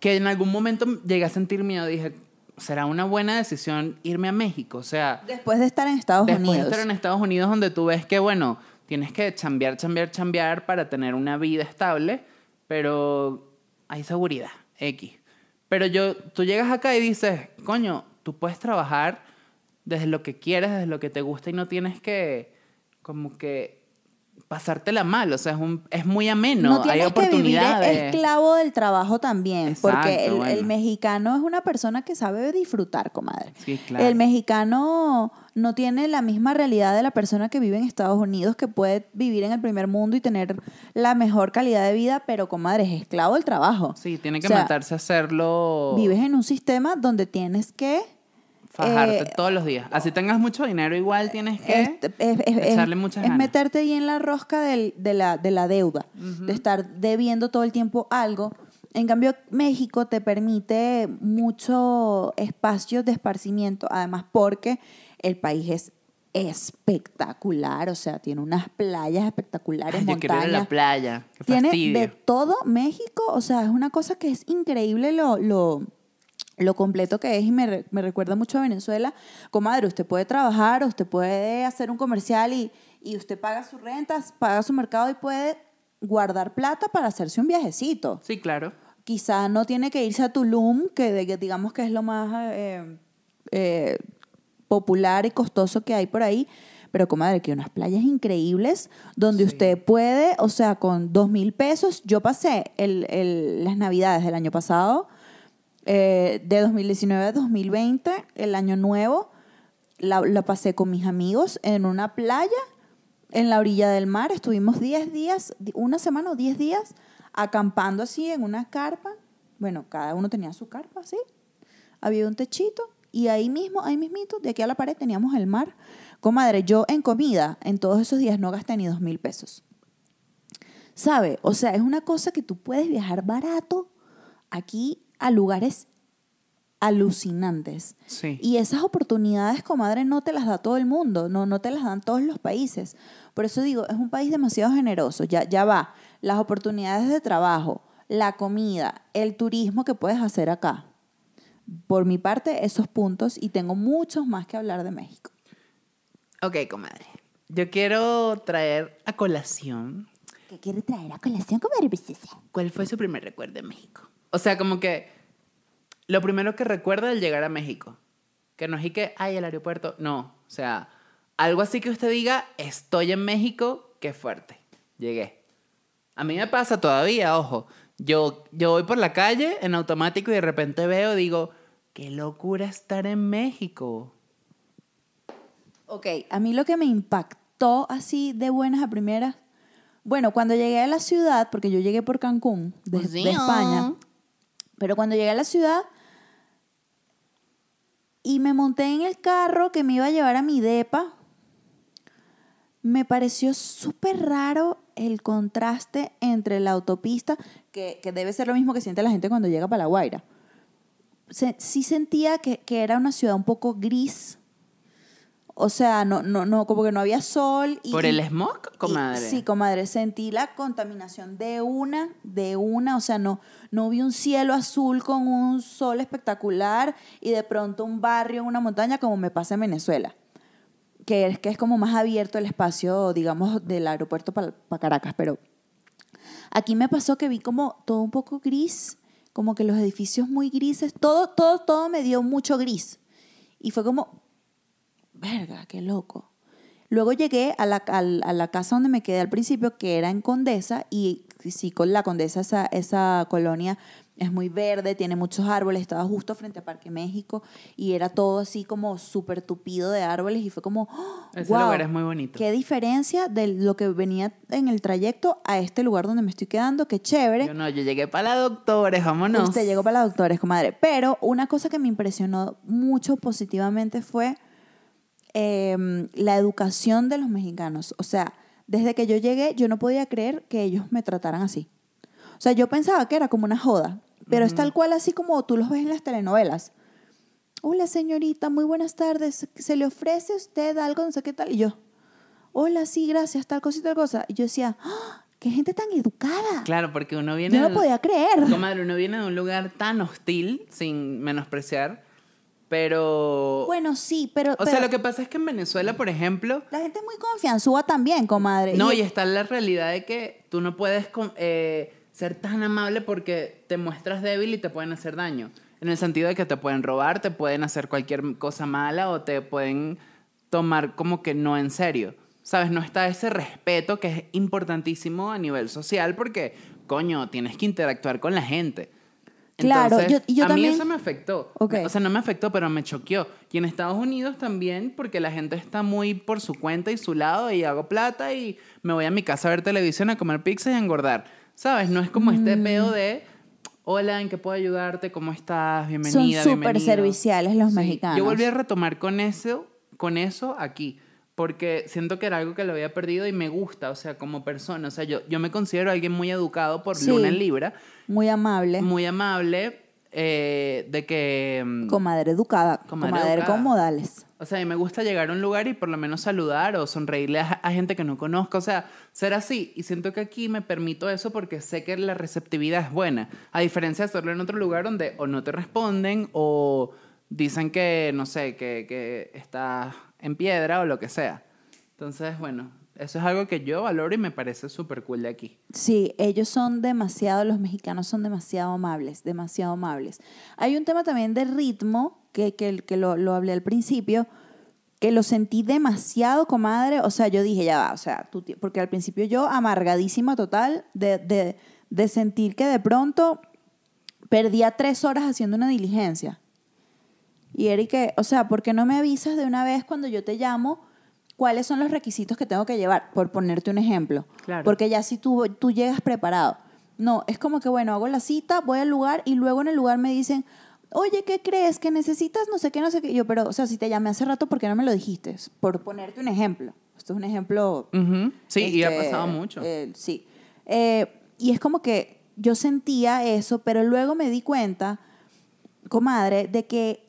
que en algún momento llegué a sentir miedo. Dije, será una buena decisión irme a México. O sea, Después de estar en Estados después de Unidos. estar en Estados Unidos, donde tú ves que, bueno, tienes que chambear, chambear, chambear para tener una vida estable, pero hay seguridad, X. Pero yo, tú llegas acá y dices, coño, tú puedes trabajar desde lo que quieres, desde lo que te gusta y no tienes que, como que, pasártela mal. O sea, es, un, es muy ameno, no hay tienes que vivir oportunidades. esclavo del trabajo también, porque el, bueno. el mexicano es una persona que sabe disfrutar, comadre. Sí, claro. El mexicano no tiene la misma realidad de la persona que vive en Estados Unidos, que puede vivir en el primer mundo y tener la mejor calidad de vida, pero comadre, es esclavo del trabajo. Sí, tiene que O sea, matarse a hacerlo, Vives en un sistema donde tienes que fajarte eh, todos los días. Así tengas mucho dinero, igual tienes que Este, es, es- es- echarle muchas es ganas. meterte ahí en la rosca del- de, la, de la deuda, de estar debiendo todo el tiempo algo. En cambio, México te permite mucho espacio de esparcimiento, además porque el país es espectacular, o sea, tiene unas playas espectaculares, Ay, yo quiero ir a montañas. la playa. Qué Tiene fastidio. de todo México, o sea, es una cosa que es increíble lo, lo, lo completo que es y me, me recuerda mucho a Venezuela. Comadre, usted puede trabajar, usted puede hacer un comercial y, y usted paga sus rentas, paga su mercado y puede guardar plata para hacerse un viajecito. Sí, claro. Quizá no tiene que irse a Tulum, que de- digamos que es lo más eh, eh, popular y costoso que hay por ahí. Pero, comadre, que unas playas increíbles donde Sí. usted puede, o sea, con dos mil pesos. Yo pasé el, el- las navidades del año pasado Eh, de 2019 a 2020, el año nuevo, la, pasé con mis amigos en una playa en la orilla del mar. Estuvimos 10 días, una semana o 10 días, acampando así en una carpa. Bueno, cada uno tenía su carpa, ¿sí? Había un techito y ahí mismo, ahí mismito, de aquí a la pared teníamos el mar. Comadre, yo en comida, en todos esos días no gasté ni dos mil pesos. ¿Sabe? O sea, es una cosa que tú puedes viajar barato aquí a lugares alucinantes. Sí. Y esas oportunidades, comadre, no te las da todo el mundo, no, no te las dan todos los países. Por eso digo, es un país demasiado generoso. Ya, ya va. Las oportunidades de trabajo, la comida, el turismo que puedes hacer acá. Por mi parte, esos puntos, y tengo muchos más que hablar de México. Ok, comadre. Yo quiero traer a colación ¿Qué quiere traer a colación, comadre cuál fue su primer recuerdo en México. O sea, como que lo primero que recuerda al llegar a México. Que no es y que, ay, el aeropuerto. No. O sea, algo así que usted diga, estoy en México, qué fuerte. Llegué. A mí me pasa todavía, ojo. Yo, yo voy por la calle en automático y de repente veo, digo, qué locura estar en México. Ok, a mí lo que me impactó así de buenas a primeras, bueno, cuando llegué a la ciudad, porque yo llegué por Cancún, de, Pues de España. Pero cuando llegué a la ciudad y me monté en el carro que me iba a llevar a mi depa, me pareció súper raro el contraste entre la autopista, que, que debe ser lo mismo que siente la gente cuando llega para La Guaira. Se- sí sentía que, que era una ciudad un poco gris. O sea, no, no, no, como que no había sol. Y, ¿Por el smog, y- comadre? sí, comadre. Sentí la contaminación de una, de una. O sea, no, no vi un cielo azul con un sol espectacular y de pronto un barrio en una montaña como me pasa en Venezuela. Que es, que es como más abierto el espacio, digamos, del aeropuerto para Caracas. Pero aquí me pasó que vi como todo un poco gris, como que los edificios muy grises. Todo, todo, todo me dio mucho gris. Y fue como, verga, qué loco. Luego llegué a la, a la casa donde me quedé al principio, que era en Condesa, y sí, con la Condesa, esa, esa colonia es muy verde, tiene muchos árboles, estaba justo frente a Parque México, y era todo así como súper tupido de árboles, y fue como, ¡oh! Ese lugar es muy bonito. Qué diferencia de lo que venía en el trayecto a este lugar donde me estoy quedando, qué chévere. Yo no, yo llegué para la doctores, vámonos. Usted llegó para la doctores, comadre. Pero una cosa que me impresionó mucho positivamente fue eh, la educación de los mexicanos. O sea, desde que yo llegué, yo no podía creer que ellos me trataran así. O sea, yo pensaba que era como una joda, pero es tal cual así como tú los ves en las telenovelas. Hola, señorita, muy buenas tardes. ¿Se le ofrece a usted algo? No sé qué tal. Y yo, hola, sí, gracias, tal cosa y tal cosa. Y yo decía, ¡Ah! ¡qué gente tan educada! Claro, porque uno viene. Yo no de- podía creer. Comadre, uno viene de un lugar tan hostil, sin menospreciar, pero. Bueno, sí, pero... o sea, pero- lo que pasa es que en Venezuela, por ejemplo. La gente es muy confianzúa también, comadre. No, Y- y está la realidad de que tú no puedes eh, ser tan amable porque te muestras débil y te pueden hacer daño. En el sentido de que te pueden robar, te pueden hacer cualquier cosa mala o te pueden tomar como que no en serio. ¿Sabes? No está ese respeto que es importantísimo a nivel social porque, coño, tienes que interactuar con la gente. Claro, Entonces, yo- yo a también- mí eso me afectó. Ok. O sea, no me afectó, pero me choqueó. Y en Estados Unidos también, porque la gente está muy por su cuenta y su lado, y hago plata y me voy a mi casa a ver televisión, a comer pizza y a engordar. ¿Sabes? No es como este Mm. pedo de, hola, ¿en qué puedo ayudarte? ¿Cómo estás? son Bienvenida, súper bienvenido". serviciales los Sí, mexicanos. Yo volví a retomar con eso, con eso aquí, porque siento que era algo que lo había perdido y me gusta, o sea, como persona. O sea, yo, yo me considero alguien muy educado por Sí. Luna en Libra, Muy amable. muy amable, eh, de que... mm, Comadre educada. Comadre Comadre, educada. con modales. O sea, a mí me gusta llegar a un lugar y por lo menos saludar o sonreírle a, a gente que no conozco. O sea, ser así. Y siento que aquí me permito eso porque sé que la receptividad es buena. A diferencia de hacerlo en otro lugar donde o no te responden o dicen que, no sé, que, que estás en piedra o lo que sea. Entonces, bueno, eso es algo que yo valoro y me parece súper cool de aquí. Sí, ellos son demasiado, los mexicanos son demasiado amables, demasiado amables. Hay un tema también de ritmo, que, que, lo, lo hablé al principio, que lo sentí demasiado, comadre. O sea, yo dije, ya va, o sea, tú porque al principio yo amargadísima total de, de, de sentir que de pronto perdía tres horas haciendo una diligencia. Y Eric, o sea, ¿por qué no me avisas de una vez cuando yo te llamo cuáles son los requisitos que tengo que llevar? Por ponerte un ejemplo. Claro. Porque ya si tú, tú llegas preparado. No, es como que, bueno, hago la cita, voy al lugar y luego en el lugar me dicen, oye, ¿qué crees? ¿Que necesitas no sé qué, no sé qué? Yo, pero, o sea, si te llamé hace rato, ¿por qué no me lo dijiste? Por ponerte un ejemplo. Esto es un ejemplo. Sí, y ha este, pasado mucho. eh, sí. Eh, y es como que yo sentía eso, pero luego me di cuenta, comadre, de que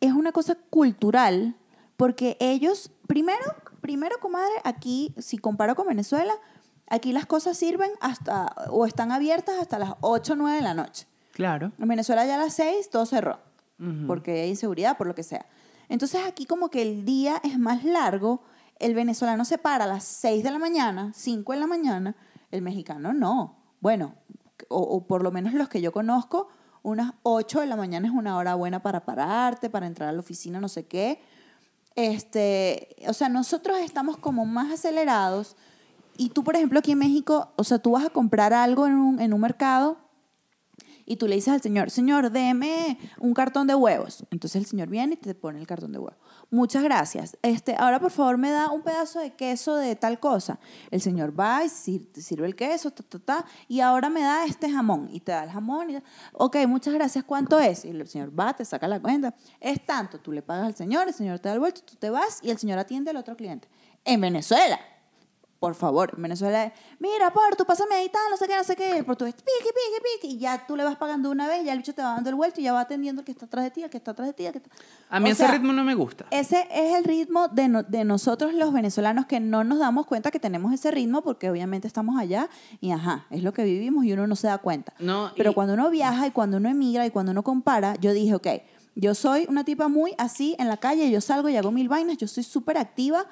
es una cosa cultural, porque ellos, primero, primero, comadre, aquí, si comparo con Venezuela, aquí las cosas sirven hasta, o están abiertas hasta las 8 o 9 de la noche. claro. En Venezuela ya a las 6 todo cerró, porque hay inseguridad, por lo que sea. Entonces aquí como que el día es más largo, el venezolano se para a las 6 de la mañana, 5 de la mañana, el mexicano no. Bueno, o, o por lo menos los que yo conozco, unas 8 de la mañana es una hora buena para pararte, para entrar a la oficina, no sé qué. Este, o sea, nosotros estamos como más acelerados y tú, por ejemplo, aquí en México, o sea, tú vas a comprar algo en un, en un mercado y tú le dices al señor, señor, deme un cartón de huevos. Entonces el señor viene y te pone el cartón de huevos. Muchas gracias. Este, ahora por favor me da un pedazo de queso de tal cosa. El señor va y sirve el queso, ta, ta, ta, y ahora me da este jamón. Y te da el jamón. Y, ok, muchas gracias. ¿Cuánto es? Y el señor va, te saca la cuenta. Es tanto. Tú le pagas al señor, el señor te da el vuelto, tú te vas y el señor atiende al otro cliente. En Venezuela. Por favor, en Venezuela es, mira, por tú pásame ahí tal, no sé qué, no sé qué, el portugués, pique, pique, pique, y ya tú le vas pagando una vez, ya el bicho te va dando el vuelto y ya va atendiendo el que está atrás de ti, el que está atrás de ti, el que está... A mí O ese sea, ritmo no me gusta. Ese es el ritmo de, no- de nosotros los venezolanos que no nos damos cuenta que tenemos ese ritmo porque obviamente estamos allá y ajá, es lo que vivimos y uno no se da cuenta. No, Pero y- cuando uno viaja y cuando uno emigra y cuando uno compara, yo dije, ok, yo soy una tipa muy así en la calle, yo salgo y hago mil vainas, yo soy súper activa,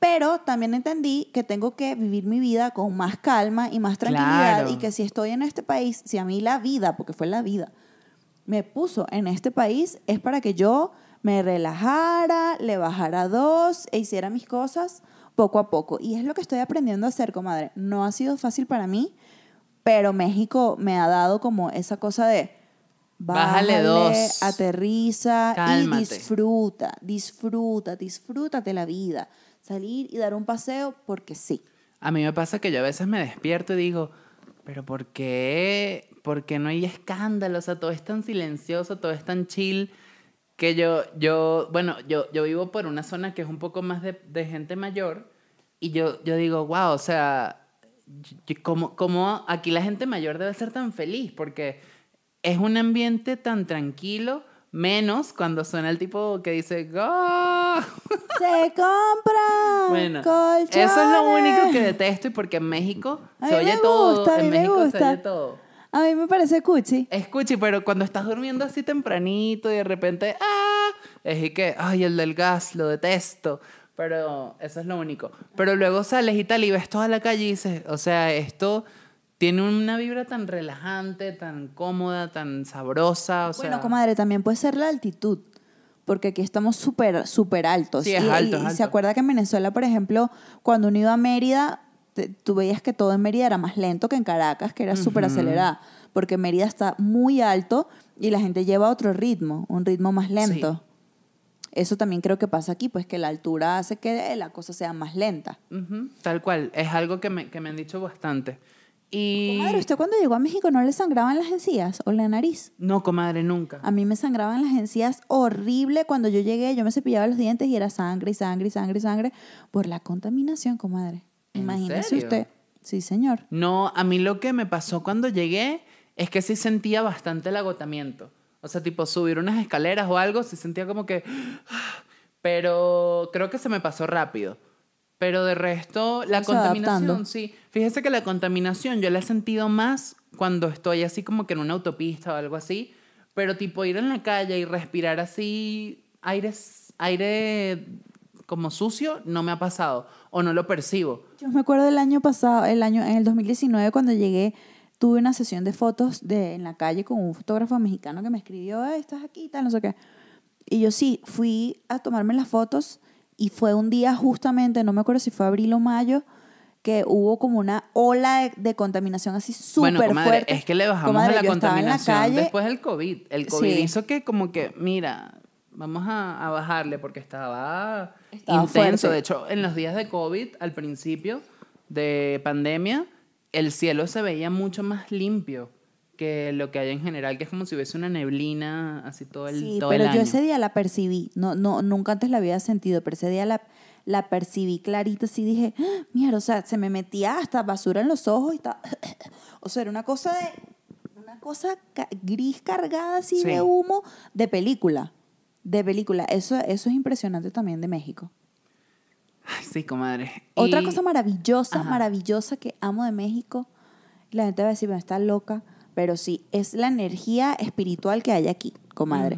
pero también entendí que tengo que vivir mi vida con más calma y más tranquilidad Claro. y que si estoy en este país, si a mí la vida, porque fue la vida, me puso en este país es para que yo me relajara, le bajara dos e hiciera mis cosas poco a poco. Y es lo que estoy aprendiendo a hacer, comadre. No ha sido fácil para mí, pero México me ha dado como esa cosa de Bájale dos. aterriza Cálmate. y disfruta, disfruta, disfrútate la vida. Salir y dar un paseo porque sí. A mí me pasa que yo a veces me despierto y digo, pero ¿por qué? ¿Por qué no hay escándalo? O sea, todo es tan silencioso, todo es tan chill, que yo, yo bueno, yo, yo vivo por una zona que es un poco más de, gente mayor y yo, yo digo, wow, o sea, ¿cómo, cómo aquí la gente mayor debe ser tan feliz? Porque es un ambiente tan tranquilo, menos cuando suena el tipo que dice, ¡Go! Se compra Bueno, colchones. eso es lo único que detesto y porque en México se oye me todo, gusta, mí en me México se gusta. oye todo. A mí me parece cuchi. Escuche, pero cuando estás durmiendo así tempranito y de repente, ¡ah! Es y que, ay, el del gas, lo detesto. Pero eso es lo único. Pero luego sales y tal y ves toda la calle y dices, o sea, esto tiene una vibra tan relajante, tan cómoda, tan sabrosa. O sea, bueno, comadre, también puede ser la altitud. Porque aquí estamos súper, súper altos. Sí, es y, alto, y- es se acuerda que en Venezuela, por ejemplo, cuando uno iba a Mérida, te- tú veías que todo en Mérida era más lento que en Caracas, que era súper acelerada. Porque Mérida está muy alto y la gente lleva otro ritmo, un ritmo más lento. Eso también creo que pasa aquí, pues que la altura hace que la cosa sea más lenta. Ujú, tal cual. Es algo que me, que me han dicho bastante. Y... Comadre, ¿usted cuando llegó a México no le sangraban las encías o la nariz? No, comadre, nunca. A mí me sangraban las encías horrible cuando yo llegué. Yo me cepillaba los dientes y era sangre y sangre y sangre y sangre por la contaminación, comadre. ¿En Imagínese serio? usted. Sí, señor. No, a mí lo que me pasó cuando llegué es que sí sentía bastante el agotamiento. O sea, tipo subir unas escaleras o algo, sí sentía como que... Pero creo que se me pasó rápido. Pero de resto, la contaminación, adaptando. sí. Fíjese que la contaminación yo la he sentido más cuando estoy así como que en una autopista o algo así. Pero tipo ir en la calle y respirar así aire, aire como sucio no me ha pasado o no lo percibo. Yo me acuerdo del año pasado, el año, en el 2019, cuando llegué, tuve una sesión de fotos de, en la calle con un fotógrafo mexicano que me escribió, "Ay, estás aquí tal, no sé qué. Y yo sí, fui a tomarme las fotos y fue un día justamente, no me acuerdo si fue abril o mayo, que hubo como una ola de, de contaminación así súper Bueno, comadre, fuerte. es que le bajamos Comadre, a la contaminación calle- después del COVID. El COVID Sí. hizo que como que, mira, vamos a, a bajarle porque estaba, Estaba intenso. fuerte. De hecho, en los días de COVID, al principio de pandemia, el cielo se veía mucho más limpio que lo que hay en general, que es como si hubiese una neblina así todo el, Sí, todo pero el yo ese día la percibí. No, no, nunca antes la había sentido, pero ese día la, la percibí clarita. Así dije, "Ah, mierda, o sea, se me metía hasta basura en los ojos y estaba. o sea, era una cosa de. Una cosa ca- gris cargada así Sí. de humo de película. De película. Eso, eso es impresionante también de México. Sí, comadre. Otra Y- cosa maravillosa, Ajá. maravillosa que amo de México. La gente va a decir, bueno, está loca. Pero sí, es la energía espiritual que hay aquí, comadre.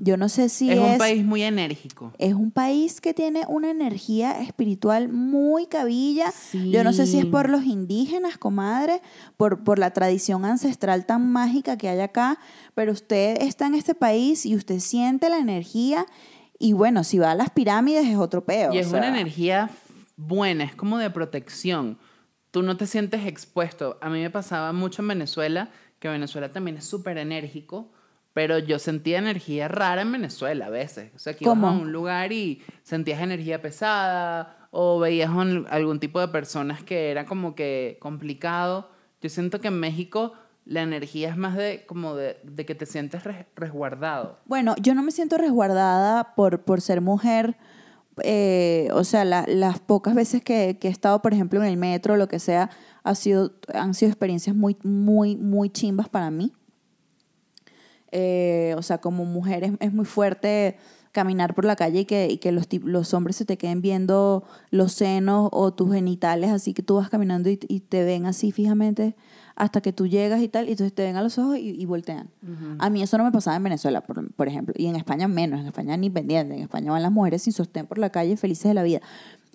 Yo no sé si es es un país muy enérgico. es un país que tiene una energía espiritual muy cabilla. Yo no sé si es por los indígenas, comadre, por, por la tradición ancestral tan mágica que hay acá, pero usted está en este país y usted siente la energía y bueno, si va a las pirámides es otro peo. Y o es sea, una energía buena, es como de protección. Tú no te sientes expuesto. A mí me pasaba mucho en Venezuela, que Venezuela también es súper enérgico, pero yo sentía energía rara en Venezuela a veces. O sea, que ibas ¿Cómo? a un lugar y sentías energía pesada o veías un- algún tipo de personas que era como que complicado. Yo siento que en México la energía es más de como de, de que te sientes res- resguardado. Bueno, yo no me siento resguardada por, por ser mujer. eh, o sea, la- las pocas veces que, que he estado, por ejemplo, en el metro o lo que sea, ha sido, han sido experiencias muy, muy, muy chimbas para mí. Eh, o sea, como mujer es, es muy fuerte caminar por la calle y que, y que los, los hombres se te queden viendo los senos o tus genitales, así que tú vas caminando y, y te ven así fijamente hasta que tú llegas y tal, y entonces te ven a los ojos y, y voltean. A mí eso no me pasaba en Venezuela, por, por ejemplo, y en España menos, en España ni pendiente, en España van las mujeres sin sostén por la calle felices de la vida.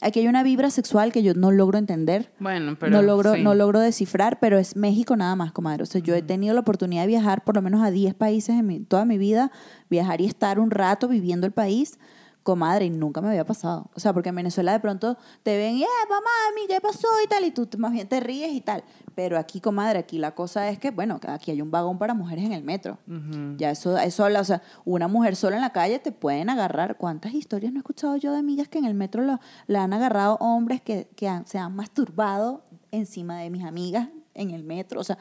Aquí hay una vibra sexual que yo no logro entender Bueno, pero no logro, sí. no logro descifrar, pero es México nada más, comadre. O sea, yo he tenido la oportunidad de viajar por lo menos a 10 países en mi- toda mi vida, viajar y estar un rato viviendo el país, comadre, y nunca me había pasado. O sea, porque en Venezuela de pronto te ven, ¡eh, mamá, mami, qué pasó! y tal, y tú más bien te ríes y tal. Pero aquí, comadre, aquí la cosa es que, bueno, aquí hay un vagón para mujeres en el metro. Ya eso, eso habla, o sea, una mujer sola en la calle te pueden agarrar. ¿Cuántas historias no he escuchado yo de amigas que en el metro lo- la han agarrado hombres que, que han- se han masturbado encima de mis amigas en el metro? O sea,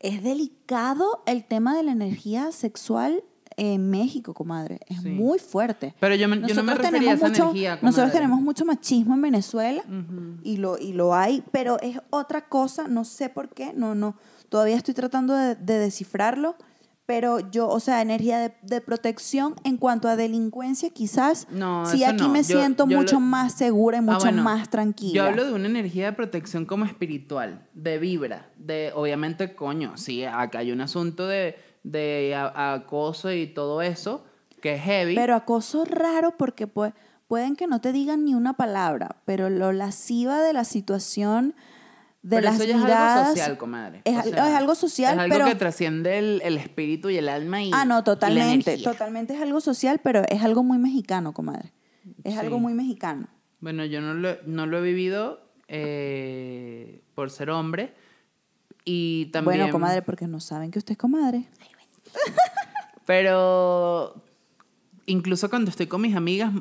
es delicado el tema de la energía sexual en México, comadre. Es Sí. muy fuerte. Pero yo, me- yo no me refería a esa mucho, energía. nosotros tenemos mucho machismo en Venezuela y lo, y lo hay, pero es otra cosa, no sé por qué, no, no, todavía estoy tratando de, de descifrarlo, pero yo, o sea, energía de, de protección en cuanto a delincuencia, quizás, No, sí aquí no. me Yo- siento yo mucho lo- más segura y Ah, mucho bueno, más tranquila. Yo hablo de una energía de protección como espiritual, de vibra, de obviamente, coño, sí, acá hay un asunto de, de a- acoso y todo eso, que es heavy. Pero acoso raro porque pues, pueden que no te digan ni una palabra, pero lo lasciva de la situación, de Pero las eso ya miradas... es algo social, comadre. Es, O al- sea, es algo social, es algo pero... que trasciende el, el espíritu y el alma y Ah, no, totalmente, totalmente es algo social, pero es algo muy mexicano, comadre. Es Sí. algo muy mexicano. Bueno, yo no lo, no lo he vivido eh, por ser hombre y también... Bueno, comadre, porque no saben que usted es comadre. Pero incluso cuando estoy con mis amigas,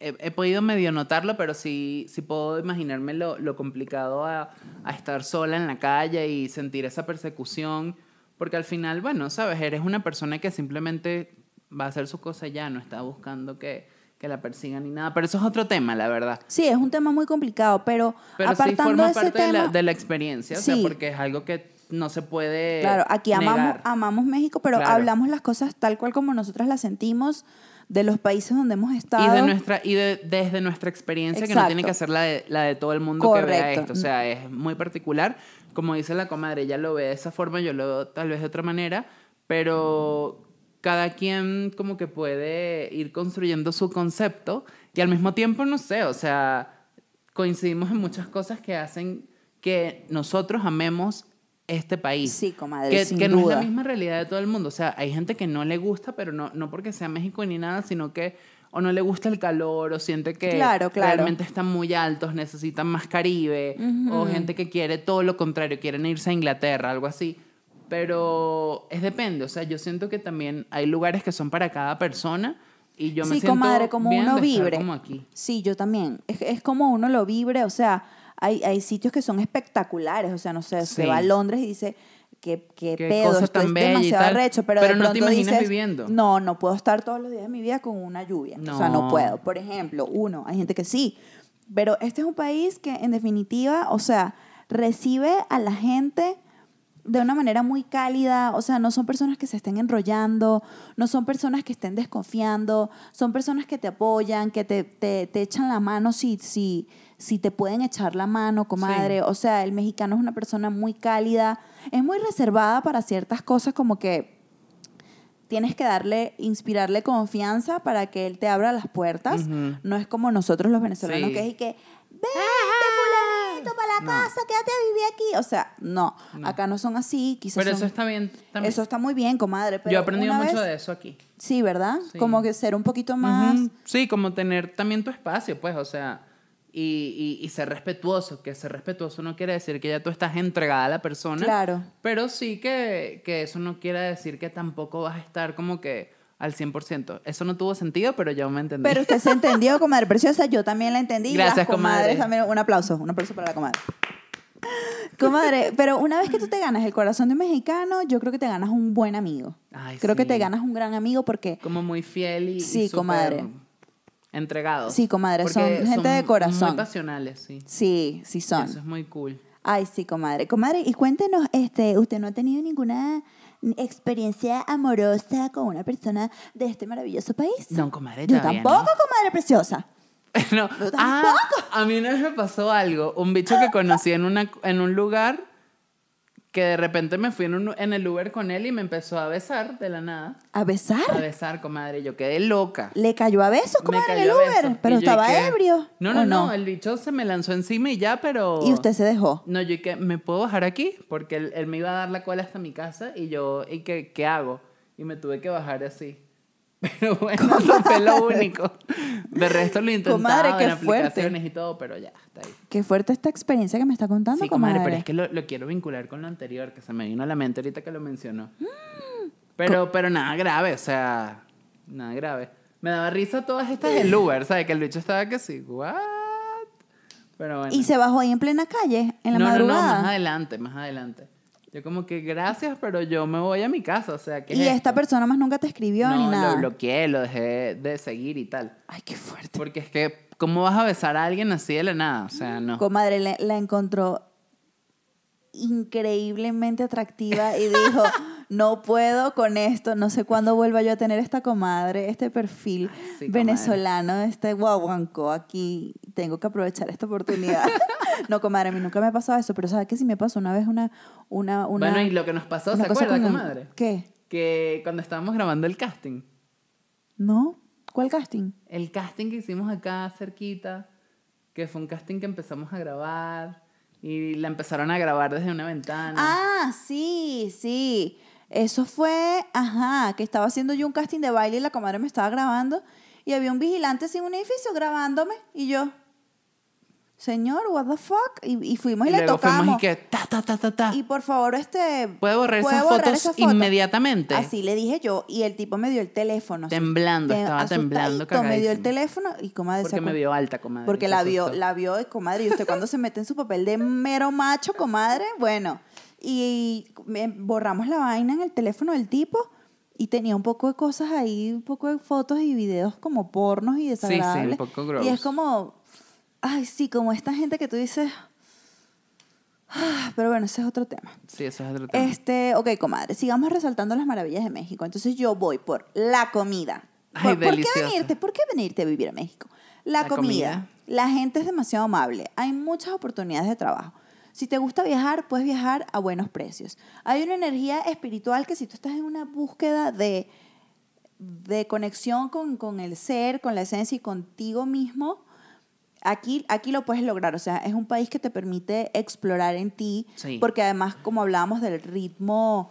he, he podido medio notarlo, pero sí, sí puedo imaginarme lo, lo complicado a, a estar sola en la calle y sentir esa persecución. Porque al final, bueno, sabes, eres una persona que simplemente va a hacer su cosa y ya, no está buscando que, que la persigan ni nada. Pero eso es otro tema, la verdad. Sí, es un tema muy complicado, pero, Pero sí apartando forma ese parte de, tema, la, de la experiencia, o sea, Sí. porque es algo que no se puede claro, aquí amamos, negar. amamos México, pero Claro. hablamos las cosas tal cual como nosotras las sentimos de los países donde hemos estado. Y, de nuestra, y de, desde nuestra experiencia, que no tiene que ser la de, la de todo el mundo que vea Correcto. esto. O sea, es muy particular. Como dice la comadre, ella lo ve de esa forma, yo lo veo tal vez de otra manera, pero cada quien como que puede ir construyendo su concepto y al mismo tiempo, no sé, o sea, coincidimos en muchas cosas que hacen que nosotros amemos este país. Sí, comadre, Que, sin que no es la misma realidad de todo el mundo. O sea, hay gente que no le gusta, pero no, no porque sea México ni nada, sino que o no le gusta el calor, o siente que Claro, claro. realmente están muy altos, necesitan más Caribe, o gente que quiere todo lo contrario, quieren irse a Inglaterra, algo así. Pero es depende, o sea, yo siento que también hay lugares que son para cada persona y yo me sí, siento comadre, como bien uno vibre. como aquí. Sí, yo también. Es, es como uno lo vibre, o sea, hay, hay sitios que son espectaculares, o sea, no sé, se Sí. va a Londres y dice, qué, qué, Qué pedo, cosa esto tan es demasiado arrecho, pero, pero de no te imaginas dices, viviendo. No, no puedo estar todos los días de mi vida con una lluvia, o sea, no No. puedo. Por ejemplo, uno, hay gente que sí, pero este es un país que en definitiva, o sea, recibe a la gente de una manera muy cálida, o sea, no son personas que se estén enrollando, no son personas que estén desconfiando, son personas que te apoyan, que te, te, te echan la mano si, si, si te pueden echar la mano, comadre. O sea, el mexicano es una persona muy cálida, es muy reservada para ciertas cosas como que tienes que darle, inspirarle confianza para que él te abra las puertas. Ujú. No es como nosotros los venezolanos Sí. que es y que, vente fulanito para la No. casa, quédate a vivir aquí. O sea, no, No. acá no son así. Quizás Pero son- eso está bien también. eso está muy bien, comadre. Pero yo he aprendido mucho vez- de eso aquí. Sí, ¿verdad? Sí. Como que ser un poquito más... Ujú. Sí, como tener también tu espacio, pues, o sea, y, y, y ser respetuoso, que ser respetuoso no quiere decir que ya tú estás entregada a la persona, Claro. pero sí que, que eso no quiere decir que tampoco vas a estar como que al 100%. Eso no tuvo sentido, pero yo me entendí. Pero usted se entendió, comadre preciosa. Yo también la entendí. Gracias, Las comadres comadre. también. Un aplauso, un aplauso para la comadre. Comadre, pero una vez que tú te ganas el corazón de un mexicano, yo creo que te ganas un buen amigo. Ay, creo que te ganas un gran amigo porque como muy fiel y, y Sí, comadre. Entregados. Sí, comadre, son Porque gente de corazón. Muy pasionales, sí. sí, sí son. Eso es muy cool. Ay, sí, comadre. Comadre, y cuéntenos, este, ¿usted no ha tenido ninguna experiencia amorosa con una persona de este maravilloso país? No, comadre, Yo todavía tampoco, no. comadre preciosa. No. Yo Ah, a mí una vez me pasó algo. Un bicho que conocí en, una, en un lugar que de repente me fui en, un- en el Uber con él y me empezó a besar de la nada. ¿A besar? A besar, comadre. Yo quedé loca. ¿Le cayó a besos, comadre, en el Uber? Pero estaba ebrio. No, ¿o no, no, El bicho se me lanzó encima y ya, pero. Y usted se dejó. No, yo que ¿me puedo bajar aquí? Porque él, él me iba a dar la cola hasta mi casa y yo, ¿y qué, qué hago? Y me tuve que bajar así. Pero bueno, eso fue lo único. De resto lo intentaba Comadre, qué en fuerte. aplicaciones y todo, pero ya, está ahí. Qué fuerte esta experiencia que me está contando, Sí, comadre, comadre. pero es que lo, lo quiero vincular con lo anterior, que se me vino a la mente ahorita que lo mencionó. Mm. Pero, pero nada grave, o sea, nada grave. Me daba risa todas estas del Uber, ¿sabes? Que el bicho estaba que sí, ¿what? Pero bueno. Y se bajó ahí en plena calle, en la no, madrugada. No, no, más adelante, más adelante. Yo como que gracias, pero yo me voy a mi casa, o sea, ¿qué y es esta persona más nunca te escribió no, ni nada. lo bloqueé, lo dejé de seguir y tal. Ay, qué fuerte. Porque es que, ¿cómo vas a besar a alguien así de la nada? O sea, no. Comadre, la encontró increíblemente atractiva y dijo, no puedo con esto, no sé cuándo vuelva yo a tener esta comadre, este perfil sí, comadre. venezolano, este guaguancó aquí, tengo que aprovechar esta oportunidad. no, comadre, a mí nunca me ha pasado eso, pero ¿sabes qué? Sí me pasó una vez una... una, una bueno, y lo que nos pasó, ¿se acuerda, con- comadre? ¿Qué? Que cuando estábamos grabando el casting, ¿No? ¿Cuál casting? el casting que hicimos acá cerquita, que fue un casting que empezamos a grabar y la empezaron a grabar desde una ventana. Ah, sí, sí. Eso fue, ajá, que estaba haciendo yo un casting de baile y la comadre me estaba grabando y había un vigilante sin un edificio grabándome y yo, señor, what the fuck? Y, y fuimos y, y le tocamos. y que ta, ta, ta, ta, ta. Y por favor, este... ¿Puede borrar ¿puede esas borrar fotos inmediatamente? Así le dije yo y el tipo me dio el teléfono. Temblando, te- estaba temblando, Me dio el teléfono y comadre Porque me vio alta, comadre. porque la vio, la vio, comadre, y usted cuando se mete en su papel de mero macho, comadre, bueno, y borramos la vaina en el teléfono del tipo y tenía un poco de cosas ahí, un poco de fotos y videos como pornos y sí, desagradables. un poco Y es gross. como, ay, sí, como esta gente que tú dices, ah, pero bueno, ese es otro tema. Sí, eso es otro tema. Este, ok, comadre, sigamos resaltando las maravillas de México. Entonces yo voy por la comida. Ay, ¿Por, por qué venirte? ¿Por qué venirte a vivir a México? La, La comida. comida. La gente es demasiado amable. Hay muchas oportunidades de trabajo. Si te gusta viajar, puedes viajar a buenos precios. Hay una energía espiritual que si tú estás en una búsqueda de, de conexión con, con el ser, con la esencia y contigo mismo, aquí, aquí lo puedes lograr. O sea, es un país que te permite explorar en ti, Sí. porque además, como hablábamos del ritmo,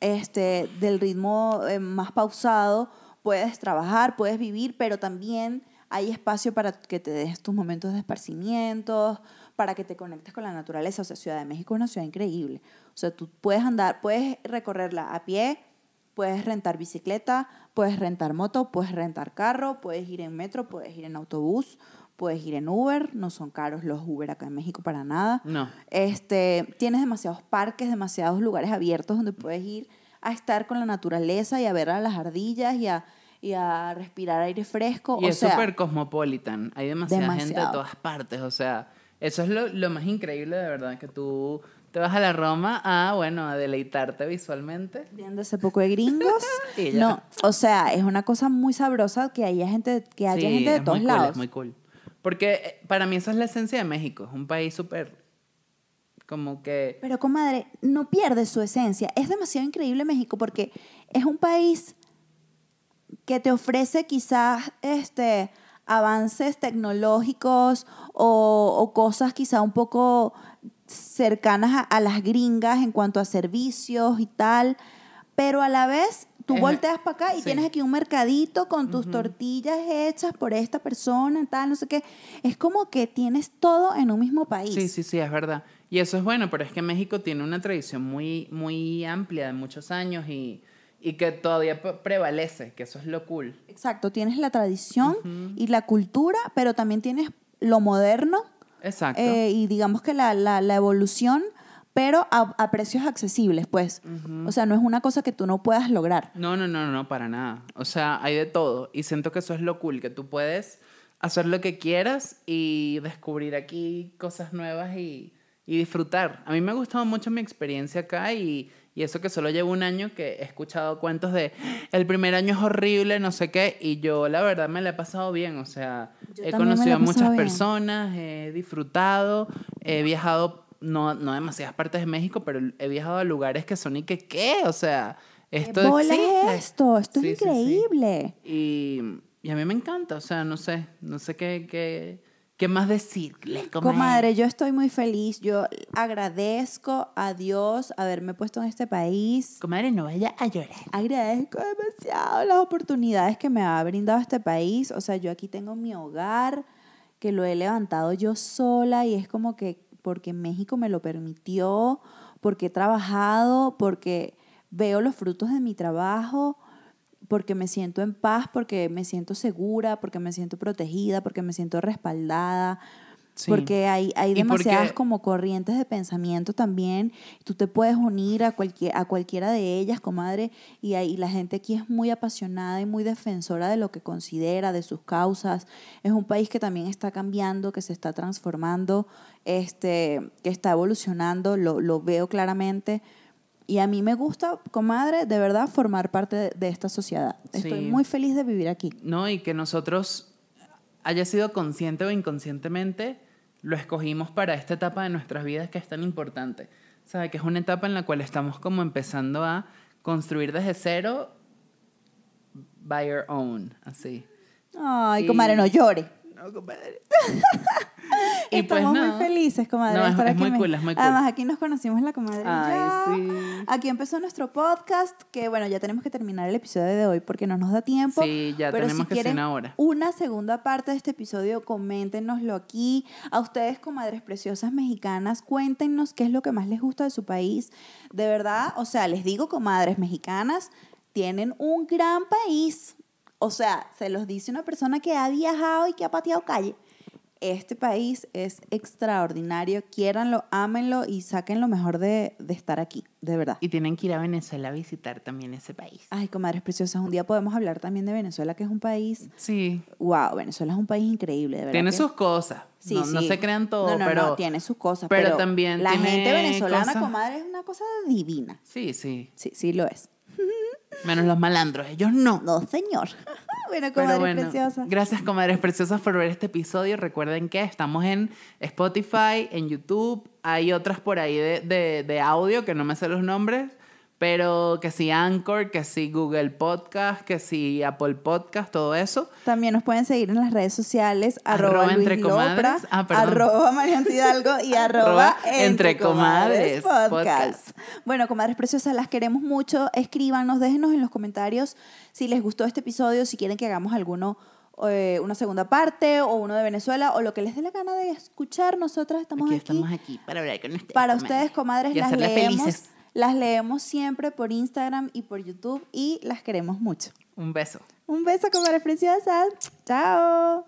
este, del ritmo eh, más pausado, puedes trabajar, puedes vivir, pero también hay espacio para que te des tus momentos de esparcimiento, para que te conectes con la naturaleza. O sea, Ciudad de México es una ciudad increíble. O sea, tú puedes andar, puedes recorrerla a pie, puedes rentar bicicleta, puedes rentar moto, puedes rentar carro, puedes ir en metro, puedes ir en autobús, puedes ir en Uber, no son caros los Uber acá en México para nada. No. Este, tienes demasiados parques, demasiados lugares abiertos donde puedes ir a estar con la naturaleza y a ver a las ardillas y a, y a respirar aire fresco. Y o es súper cosmopolitan. Hay demasiada gente de todas partes. O sea, eso es lo, lo más increíble de verdad, que tú te vas a la Roma a, bueno, a deleitarte visualmente. viendo ese poco de gringos. Y no, o sea, es una cosa muy sabrosa que haya gente, que haya Sí, gente de todos muy cool, lados. es muy cool. Porque eh, para mí esa es la esencia de México. Es un país súper, como que... Pero comadre, no pierde su esencia. Es demasiado increíble México porque es un país que te ofrece quizás este avances tecnológicos o, o cosas quizá un poco cercanas a, a las gringas en cuanto a servicios y tal, pero a la vez tú Es- volteas para acá y sí. tienes aquí un mercadito con tus tortillas hechas por esta persona, tal, no sé qué. Es como que tienes todo en un mismo país. Sí, sí, sí, es verdad. Y eso es bueno, pero es que México tiene una tradición muy, muy amplia de muchos años y, y que todavía pre- prevalece, que eso es lo cool. Exacto, tienes la tradición y la cultura, pero también tienes lo moderno Exacto. eh, y digamos que la, la- la evolución, pero a, a precios accesibles, pues. O sea, no es una cosa que tú no puedas lograr. No, no, no, no, para nada. O sea, hay de todo. Y siento que eso es lo cool, que tú puedes hacer lo que quieras y descubrir aquí cosas nuevas y, y disfrutar. A mí me ha gustado mucho mi experiencia acá y, y eso que solo llevo un año que he escuchado cuentos de el primer año es horrible, no sé qué, y yo la verdad me la he pasado bien. O sea, Yo he conocido a muchas bien. personas, he disfrutado, he viajado, no, no a demasiadas partes de México, pero he viajado a lugares que son y que qué, o sea, esto ¿Qué bola existe. es esto? Esto Sí, es sí, sí. increíble. Y, y a mí me encanta, o sea, no sé, no sé qué, qué, qué más decirles, comadre. Comadre, yo estoy muy feliz. Yo agradezco a Dios haberme puesto en este país. Comadre, no vaya a llorar. Agradezco demasiado las oportunidades que me ha brindado este país. O sea, yo aquí tengo mi hogar, que lo he levantado yo sola y es como que porque México me lo permitió, porque he trabajado, porque veo los frutos de mi trabajo, porque me siento en paz, porque me siento segura, porque me siento protegida, porque me siento respaldada. Sí. Porque hay, hay Y porque- demasiadas como corrientes de pensamiento también. Tú te puedes unir a, cualquier, a cualquiera de ellas, comadre, y, ahí la gente aquí es muy apasionada y muy defensora de lo que considera, de sus causas. Es un país que también está cambiando, que se está transformando, este, que está evolucionando, lo, lo veo claramente. Y a mí me gusta, comadre, de verdad, formar parte de, de esta sociedad. Estoy Sí. muy feliz de vivir aquí. No, y que nosotros, haya sido consciente o inconscientemente, lo escogimos para esta etapa de nuestras vidas que es tan importante. ¿Sabe? Que es una etapa en la cual estamos como empezando a construir desde cero by your own, así. Ay, Y- comadre, no llore. No, compadre. Estamos pues, no. muy felices, comadre. No, es- estar es aquí muy cool, es muy cool. Además, aquí nos conocimos la comadre. y Ay, sí. Aquí empezó nuestro podcast, que bueno, ya tenemos que terminar el episodio de hoy porque no nos da tiempo. Sí, ya pero tenemos si que hacer quieren una hora. Una segunda parte de este episodio, coméntenoslo aquí. A ustedes, comadres preciosas mexicanas, cuéntenos qué es lo que más les gusta de su país. De verdad, o sea, les digo, comadres mexicanas, tienen un gran país. O sea, se los dice una persona que ha viajado y que ha pateado calle. Este país es extraordinario. Quiéranlo, ámenlo y saquen lo mejor de, de estar aquí, de verdad. Y tienen que ir a Venezuela a visitar también ese país. Ay, comadres preciosas, un día podemos hablar también de Venezuela, que es un país. Sí. Wow, Venezuela es un país increíble, de verdad. Tiene que- sus cosas. Sí, no, no sí. se crean todo, No, no, pero. no, tiene sus cosas. pero Pero, también La tiene gente venezolana, cosas- comadre, es una cosa divina. Sí, sí. Sí, sí lo es. Menos los malandros, ellos no. No, señor. bueno, Pero comadre bueno, preciosa. gracias comadres preciosas por ver este episodio. Recuerden que estamos en Spotify, en YouTube. Hay otras por ahí de, de- de audio que no me sé los nombres, Pero que si Anchor, que si Google Podcast, que si Apple Podcast, todo eso. También nos pueden seguir en las redes sociales, arroba, Arroba Luis entre Lopra. Ah, arroba Mariante Hidalgo y arroba, entre entre comadres comadres podcast. Bueno, comadres preciosas, las queremos mucho. Escríbanos, déjenos en los comentarios si les gustó este episodio, si quieren que hagamos alguno eh, una segunda parte o uno de Venezuela o lo que les dé la gana de escuchar. Nosotras estamos Aquí aquí, estamos aquí para hablar con ustedes. para comadres. ustedes, comadres, Y las leemos. felices. Las leemos siempre por Instagram y por YouTube y las queremos mucho. Un beso. Un beso, comadres preciosas. Chao.